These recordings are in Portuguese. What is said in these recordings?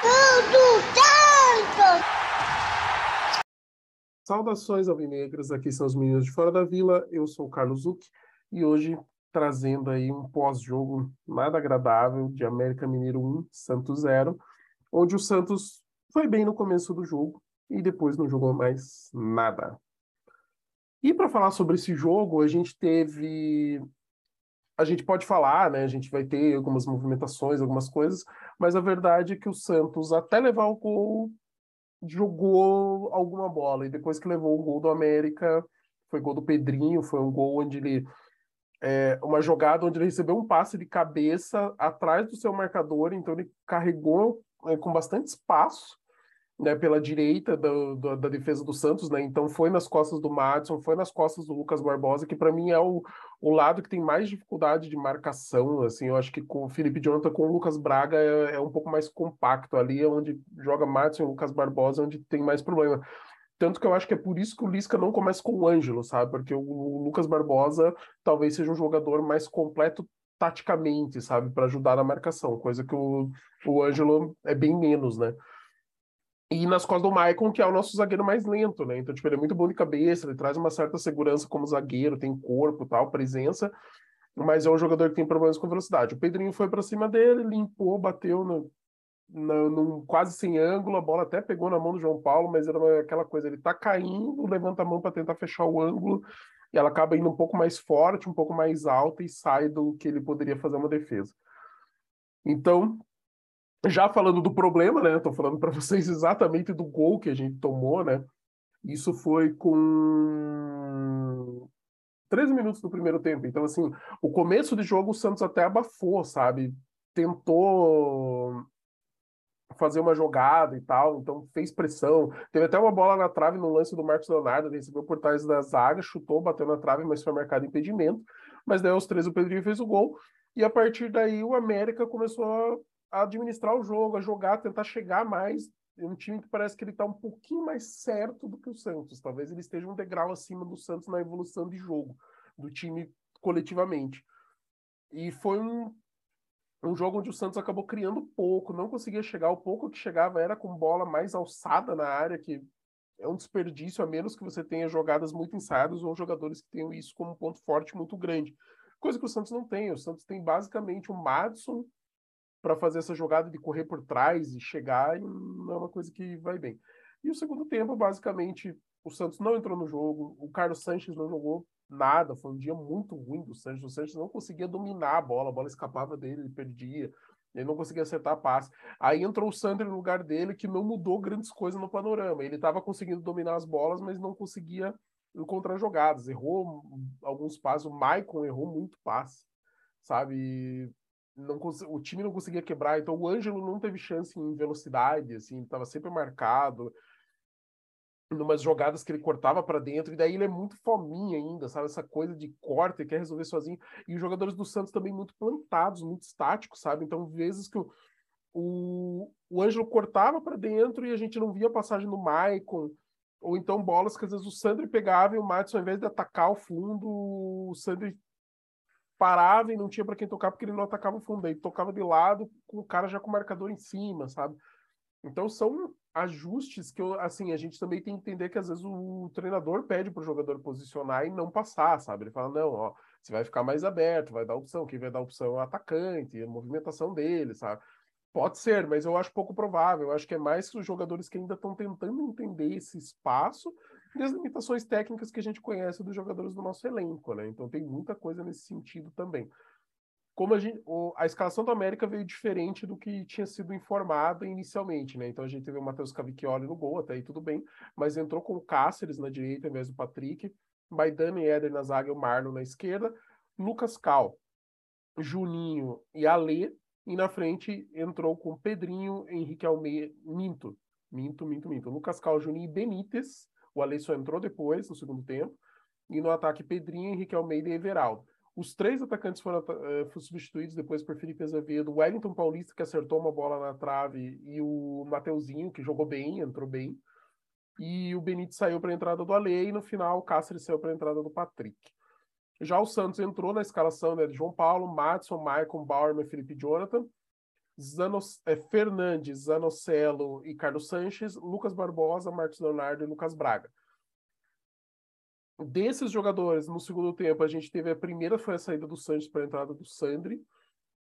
Tudo Santos! Saudações alvinegras, aqui são os meninos de Fora da Vila, eu sou o Carlos Zuc e hoje trazendo aí um pós-jogo nada agradável de América Mineiro 1, Santos 0, onde o Santos foi bem no começo do jogo e depois não jogou mais nada. E para falar sobre esse jogo, a gente teve a gente pode falar, né? A gente vai ter algumas movimentações, algumas coisas, mas a verdade é que o Santos, até levar o gol, jogou alguma bola. E depois que levou o gol do América, foi gol do Pedrinho, foi um gol onde ele. É, uma jogada onde ele recebeu um passe de cabeça atrás do seu marcador, então ele carregou é, com bastante espaço né, pela direita do, do, da defesa do Santos, né? Então foi nas costas do Madison, foi nas costas do Lucas Barbosa, que para mim é o, o lado que tem mais dificuldade de marcação. Assim, eu acho que com o Felipe Jonathan com o Lucas Braga é, é um pouco mais compacto ali, é onde joga Madison e Lucas Barbosa, onde tem mais problema. Tanto que eu acho que é por isso que o Lisca não começa com o Ângelo, sabe? Porque o, o Lucas Barbosa talvez seja um jogador mais completo taticamente, sabe? Para ajudar na marcação, coisa que o, o Ângelo é bem menos, né? E nas costas do Maicon, que é o nosso zagueiro mais lento, né? Então, tipo, ele é muito bom de cabeça, ele traz uma certa segurança como zagueiro, tem corpo, tal, presença, mas é um jogador que tem problemas com velocidade. O Pedrinho foi para cima dele, limpou, bateu no, no, quase sem ângulo, a bola até pegou na mão do João Paulo, mas era aquela coisa, ele tá caindo, levanta a mão para tentar fechar o ângulo, e ela acaba indo um pouco mais forte, um pouco mais alta e sai do que ele poderia fazer uma defesa. Então, já falando do problema, né? Estou falando para vocês exatamente do gol que a gente tomou, né? Isso foi com 13 minutos do primeiro tempo. Então, assim, o começo de jogo o Santos até abafou, sabe? Tentou fazer uma jogada e tal, então fez pressão. Teve até uma bola na trave no lance do Marcos Leonardo, ele recebeu por trás da zaga, chutou, bateu na trave, mas foi marcado impedimento. Mas daí aos 13 o Pedrinho fez o gol. E a partir daí o América começou a administrar o jogo, a jogar, tentar chegar mais. Um time que parece que ele está um pouquinho mais certo do que o Santos. Talvez ele esteja um degrau acima do Santos na evolução de jogo, do time coletivamente. E foi um, um jogo onde o Santos acabou criando pouco, não conseguia chegar. O pouco que chegava era com bola mais alçada na área, que é um desperdício, a menos que você tenha jogadas muito ensaiadas ou jogadores que tenham isso como um ponto forte muito grande. Coisa que o Santos não tem. O Santos tem basicamente o Madison para fazer essa jogada de correr por trás e chegar, e não é uma coisa que vai bem. E o segundo tempo, basicamente, o Santos não entrou no jogo, o Carlos Sanches não jogou nada, foi um dia muito ruim do Sanches. O Sanches não conseguia dominar a bola, a bola escapava dele, ele perdia, ele não conseguia acertar a passe. Aí entrou o Sander no lugar dele, que não mudou grandes coisas no panorama. Ele estava conseguindo dominar as bolas, mas não conseguia encontrar jogadas. Errou alguns passes, o Maicon errou muito passe, sabe? Não o time não conseguia quebrar, então o Ângelo não teve chance em velocidade, assim, estava sempre marcado, numas jogadas que ele cortava para dentro, e daí ele é muito fominha ainda, sabe? Essa coisa de corte, quer resolver sozinho. E os jogadores do Santos também muito plantados, muito estáticos, sabe? Então, vezes que o, o, o Ângelo cortava para dentro e a gente não via a passagem do Maicon, ou então bolas que às vezes o Sandri pegava e o Madison, ao invés de atacar o fundo, o Sandri parava e não tinha para quem tocar porque ele não atacava o fundo. Aí tocava de lado com o cara já com o marcador em cima, sabe? Então são ajustes que eu, assim, a gente também tem que entender que às vezes o treinador pede para o jogador posicionar e não passar, sabe? Ele fala: "Não, ó, você vai ficar mais aberto, vai dar opção, quem vai dar opção é o atacante, a movimentação dele, sabe?" Pode ser, mas eu acho pouco provável. Eu acho que é mais os jogadores que ainda estão tentando entender esse espaço e as limitações técnicas que a gente conhece dos jogadores do nosso elenco, né? Então tem muita coisa nesse sentido também. Como a, gente, a escalação do América veio diferente do que tinha sido informado inicialmente, né? Então a gente teve o Matheus Cavicchioli no gol, até aí tudo bem, mas entrou com o Cáceres na direita ao invés do Patrick, Maidana e Éder na zaga e o Marlon na esquerda, Lucas Cal, Juninho e Alê, e na frente entrou com Pedrinho, Henrique Almeida, Minto, Minto, Minto, Minto, Lucas Cal, Juninho e Benítez, o Alisson entrou depois, no segundo tempo. E no ataque, Pedrinho, Henrique Almeida e Everaldo. Os três atacantes foram, uh, substituídos depois por Felipe Azevedo, Wellington Paulista, que acertou uma bola na trave, e o Mateuzinho, que jogou bem, entrou bem. E o Benítez saiu para a entrada do Ale, e no final o Cáceres saiu para a entrada do Patrick. Já o Santos entrou na escalação né, de João Paulo, Madison, Maicon, Bauerman, Felipe Jonathan. Zanos, é, Fernandes, Zanocelo e Carlos Sanches, Lucas Barbosa, Marcos Leonardo e Lucas Braga. Desses jogadores, no segundo tempo, a gente teve a primeira foi a saída do Sanches para a entrada do Sandri,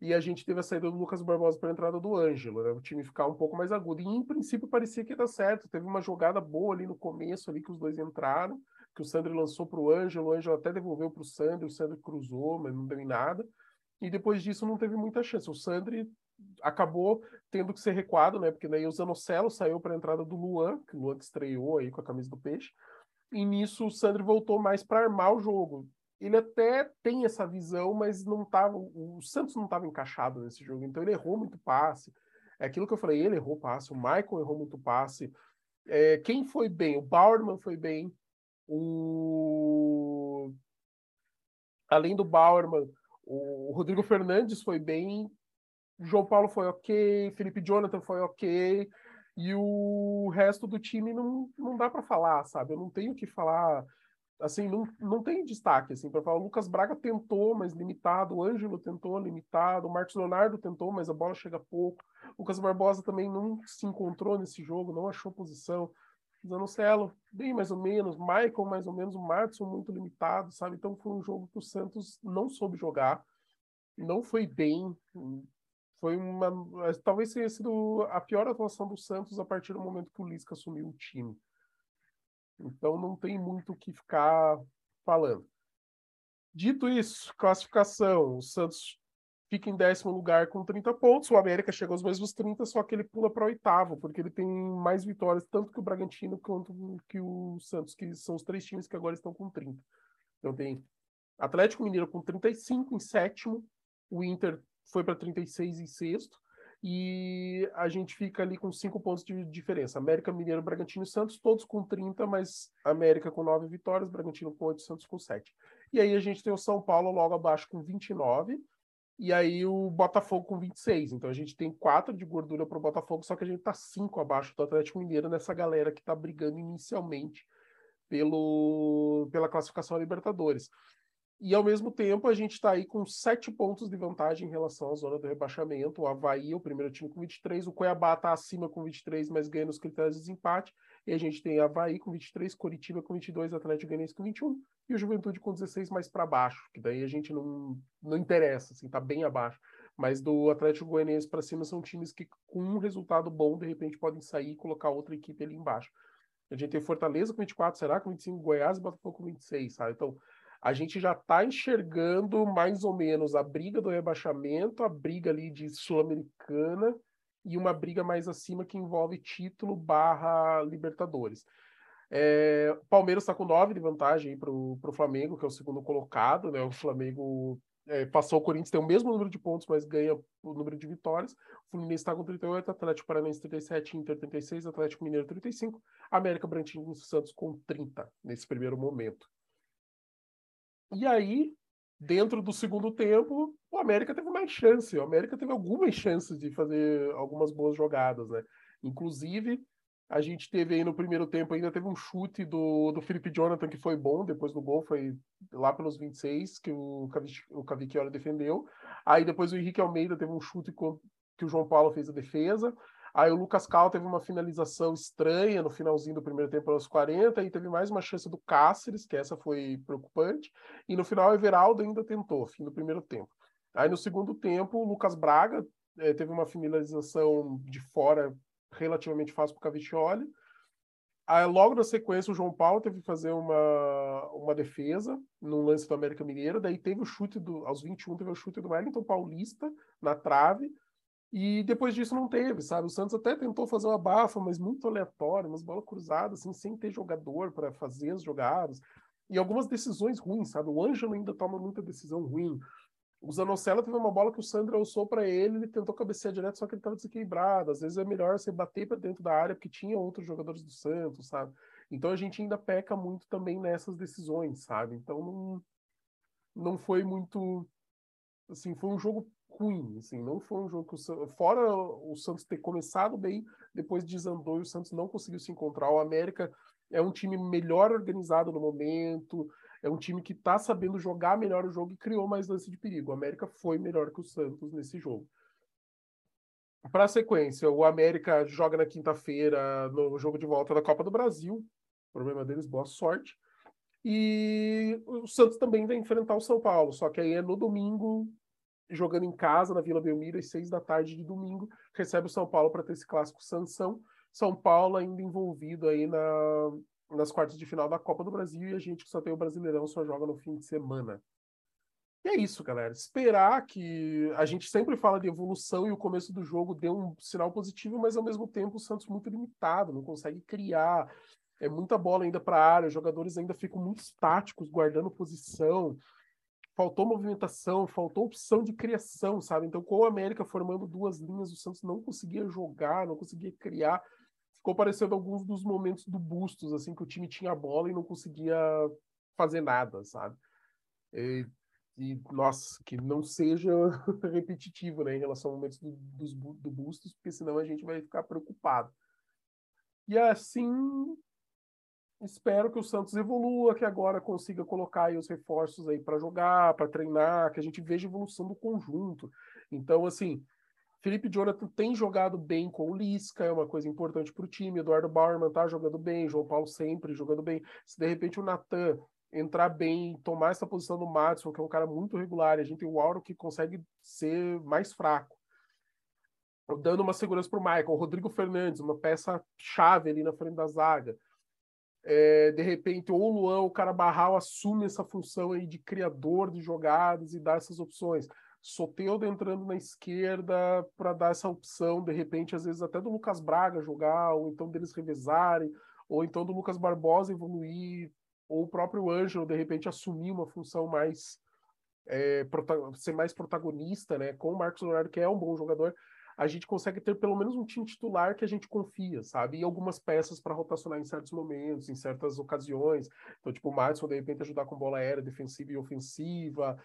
e a gente teve a saída do Lucas Barbosa para a entrada do Ângelo, né? O time ficar um pouco mais agudo. E em princípio parecia que ia dar certo. Teve uma jogada boa ali no começo, ali que os dois entraram, que o Sandri lançou para o Ângelo, o Ângelo até devolveu para o Sandri, o Sandri cruzou, mas não deu em nada. E depois disso não teve muita chance. O Sandri acabou tendo que ser recuado, né? Porque daí o Zanocelo saiu para a entrada do Luan, que o Luan que estreou aí com a camisa do Peixe. E nisso o Sandri voltou mais para armar o jogo ele até tem essa visão, mas não tava, o Santos não estava encaixado nesse jogo, então ele errou muito passe. É aquilo que eu falei, ele errou passe, o Michael errou muito passe. É, quem foi bem? O Bauerman foi bem. O... Além do Bauerman, o Rodrigo Fernandes foi bem. O João Paulo foi ok. Felipe Jonathan foi ok. E o resto do time não, não dá para falar, sabe? Eu não tenho que falar assim, não, não tem destaque, assim, para falar, o Lucas Braga tentou, mas limitado, o Ângelo tentou, limitado, o Marcos Leonardo tentou, mas a bola chega pouco, o Lucas Barbosa também não se encontrou nesse jogo, não achou posição, Zanocelo, bem mais ou menos, Michael mais ou menos, o Martinson muito limitado, sabe, então foi um jogo que o Santos não soube jogar, não foi bem, foi uma, talvez tenha sido a pior atuação do Santos a partir do momento que o Lisca assumiu o time. Então não tem muito o que ficar falando. Dito isso, classificação, o Santos fica em décimo lugar com 30 pontos, o América chega aos mesmos 30, só que ele pula para oitavo, porque ele tem mais vitórias, tanto que o Bragantino quanto que o Santos, que são os três times que agora estão com 30. Então tem Atlético Mineiro com 35 em sétimo, o Inter foi para 36 em sexto, e a gente fica ali com cinco pontos de diferença. América, Mineiro, Bragantino e Santos, todos com 30, mas América com nove vitórias, Bragantino com oito, Santos com sete. E aí a gente tem o São Paulo logo abaixo com 29, e aí o Botafogo com 26. Então a gente tem quatro de gordura para o Botafogo, só que a gente tá cinco abaixo do Atlético Mineiro nessa galera que está brigando inicialmente pelo, pela classificação a Libertadores. E ao mesmo tempo a gente está aí com sete pontos de vantagem em relação à zona do rebaixamento. O Havaí, o primeiro time com 23, o Cuiabá está acima com 23, mas ganha nos critérios de desempate. E a gente tem Havaí com 23, Coritiba com 22, Atlético Goianiense com 21 e o Juventude com 16 mais para baixo, que daí a gente não, não interessa, assim, tá bem abaixo. Mas do Atlético Goianiense para cima são times que com um resultado bom, de repente podem sair e colocar outra equipe ali embaixo. A gente tem Fortaleza com 24, será com 25, Goiás e Botafogo com 26, sabe? Então, a gente já está enxergando mais ou menos a briga do rebaixamento, a briga ali de Sul-Americana e uma briga mais acima que envolve título barra Libertadores. É, Palmeiras está com nove de vantagem para o Flamengo, que é o segundo colocado. Né? O Flamengo é, passou o Corinthians, tem o mesmo número de pontos, mas ganha o número de vitórias. O Fluminense está com 38, Atlético Paranaense 37, Inter 36, Atlético Mineiro 35, América Brantino e Santos com 30 nesse primeiro momento. E aí, dentro do segundo tempo, o América teve mais chance. O América teve algumas chances de fazer algumas boas jogadas, né? Inclusive, a gente teve aí no primeiro tempo, ainda teve um chute do, do Felipe Jonathan que foi bom, depois do gol foi lá pelos 26, que o, o Cavicchioli defendeu. Aí depois o Henrique Almeida teve um chute que o João Paulo fez a defesa. Aí o Lucas Cal teve uma finalização estranha no finalzinho do primeiro tempo aos 40 e teve mais uma chance do Cáceres, que essa foi preocupante. E no final o Everaldo ainda tentou, fim do primeiro tempo. Aí no segundo tempo o Lucas Braga é, teve uma finalização de fora relativamente fácil para o Cavicchioli. Aí, logo na sequência, o João Paulo teve que fazer uma, uma defesa no lance do América Mineiro. Daí teve o chute do. Aos 21, teve o chute do Wellington Paulista na trave. E depois disso não teve, sabe? O Santos até tentou fazer uma bafa, mas muito aleatório, umas bolas cruzadas, assim, sem ter jogador para fazer as jogadas. E algumas decisões ruins, sabe? O Ângelo ainda toma muita decisão ruim. O Zanocelo teve uma bola que o Sandro alçou para ele, ele tentou cabecear direto, só que ele estava desequilibrado. Às vezes é melhor você bater para dentro da área, porque tinha outros jogadores do Santos, sabe? Então a gente ainda peca muito também nessas decisões, sabe? Então não, não foi muito. Assim, foi um jogo ruim, assim, não foi um jogo o fora o Santos ter começado bem, depois desandou e o Santos não conseguiu se encontrar. O América é um time melhor organizado no momento, é um time que está sabendo jogar melhor o jogo e criou mais lance de perigo. O América foi melhor que o Santos nesse jogo. para a sequência, o América joga na quinta-feira no jogo de volta da Copa do Brasil. O problema deles, boa sorte. E o Santos também vai enfrentar o São Paulo, só que aí é no domingo, jogando em casa, na Vila Belmiro, às seis da tarde de domingo, recebe o São Paulo para ter esse clássico Sansão. São Paulo ainda envolvido aí na, nas quartas de final da Copa do Brasil e a gente que só tem o Brasileirão só joga no fim de semana. E é isso, galera. Esperar que a gente sempre fala de evolução e o começo do jogo deu um sinal positivo, mas ao mesmo tempo o Santos muito limitado, não consegue criar. É muita bola ainda para a área, os jogadores ainda ficam muito estáticos, guardando posição. Faltou movimentação, faltou opção de criação, sabe? Então, com o América formando duas linhas, o Santos não conseguia jogar, não conseguia criar. Ficou parecendo alguns dos momentos do Bustos, assim, que o time tinha a bola e não conseguia fazer nada, sabe? E e, nossa, que não seja repetitivo, né, em relação ao momentos do, dos, do Bustos, porque senão a gente vai ficar preocupado. E assim, espero que o Santos evolua, que agora consiga colocar aí os reforços aí para jogar, para treinar, que a gente veja evolução do conjunto. Então, assim, Felipe Jonathan tem jogado bem com o Lisca, é uma coisa importante para o time. Eduardo Bauerman tá jogando bem, João Paulo sempre jogando bem. Se de repente o Natan entrar bem, tomar essa posição do Madison, que é um cara muito regular, a gente tem o Auro que consegue ser mais fraco. Dando uma segurança para o Michael. O Rodrigo Fernandes, uma peça-chave ali na frente da zaga. É, de repente, ou o Luan, o cara Barral assume essa função aí de criador de jogadas e dá essas opções. Soteudo entrando na esquerda para dar essa opção, de repente, às vezes até do Lucas Braga jogar, ou então deles revezarem, ou então do Lucas Barbosa evoluir ou o próprio Ângelo, de repente, assumir uma função mais. É, ser mais protagonista, né? Com o Marcos Leonardo, que é um bom jogador, a gente consegue ter pelo menos um time titular que a gente confia, sabe? E algumas peças para rotacionar em certos momentos, em certas ocasiões. Então, tipo, o Madison, de repente, ajudar com bola aérea, defensiva e ofensiva.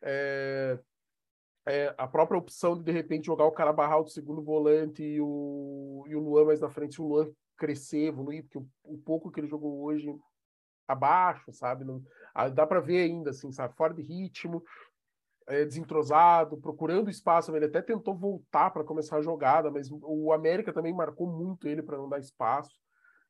É, é, a própria opção de, de repente, jogar o cara barral do segundo volante e o, e o Luan mais na frente, o Luan crescer, evoluir, porque o, o pouco que ele jogou hoje abaixo, sabe? Não, dá para ver ainda, assim, sabe? Fora de ritmo, é, desentrosado, procurando espaço. Ele até tentou voltar para começar a jogada, mas o América também marcou muito ele para não dar espaço.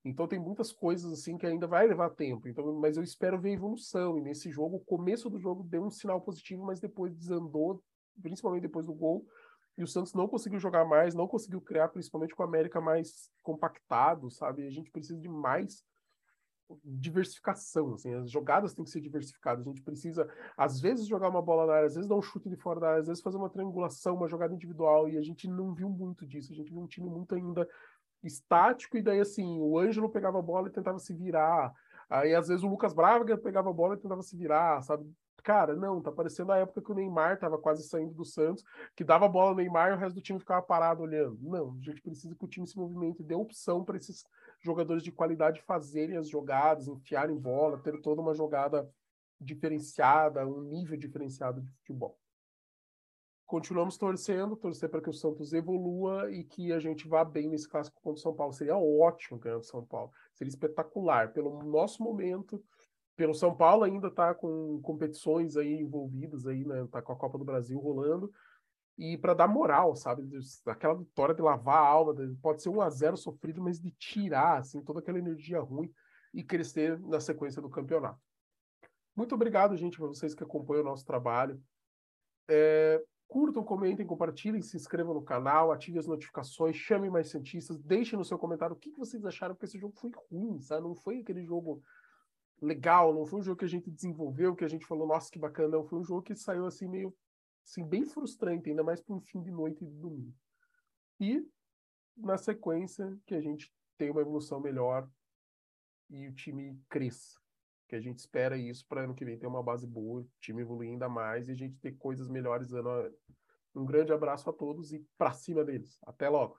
Então tem muitas coisas assim que ainda vai levar tempo. Então, mas eu espero ver evolução. E nesse jogo, o começo do jogo deu um sinal positivo, mas depois desandou, principalmente depois do gol. E o Santos não conseguiu jogar mais, não conseguiu criar, principalmente com o América mais compactado, sabe? A gente precisa de mais diversificação, assim, as jogadas têm que ser diversificadas. A gente precisa, às vezes, jogar uma bola na área, às vezes dar um chute de fora da área, às vezes fazer uma triangulação, uma jogada individual, e a gente não viu muito disso. A gente viu um time muito ainda estático, e daí, assim, o Ângelo pegava a bola e tentava se virar. Aí, às vezes, o Lucas Braga pegava a bola e tentava se virar, sabe? Cara, não, tá parecendo a época que o Neymar tava quase saindo do Santos, que dava a bola no Neymar e o resto do time ficava parado olhando. Não, a gente precisa que o time se movimente e dê opção para esses jogadores de qualidade fazerem as jogadas, enfiarem bola, ter toda uma jogada diferenciada, um nível diferenciado de futebol. Continuamos torcendo, torcer para que o Santos evolua e que a gente vá bem nesse clássico contra o São Paulo. Seria ótimo ganhar o São Paulo. Seria espetacular. Pelo nosso momento, pelo São Paulo ainda está com competições aí envolvidas aí, né? Tá com a Copa do Brasil rolando. E para dar moral, sabe? Aquela vitória de lavar a alma, pode ser um a zero sofrido, mas de tirar assim toda aquela energia ruim e crescer na sequência do campeonato. Muito obrigado, gente, para vocês que acompanham o nosso trabalho. É, curtam, comentem, compartilhem, se inscrevam no canal, ativem as notificações, chamem mais cientistas, deixem no seu comentário o que vocês acharam, porque esse jogo foi ruim, sabe? Não foi aquele jogo legal, não foi um jogo que a gente desenvolveu, que a gente falou, nossa, que bacana, não. Foi um jogo que saiu assim meio assim, bem frustrante, ainda mais para um fim de noite de domingo. E na sequência que a gente tem uma evolução melhor e o time cresça. Que a gente espera isso para ano que vem ter uma base boa, o time evoluir ainda mais e a gente ter coisas melhores ano a ano. Um grande abraço a todos e para cima deles. Até logo.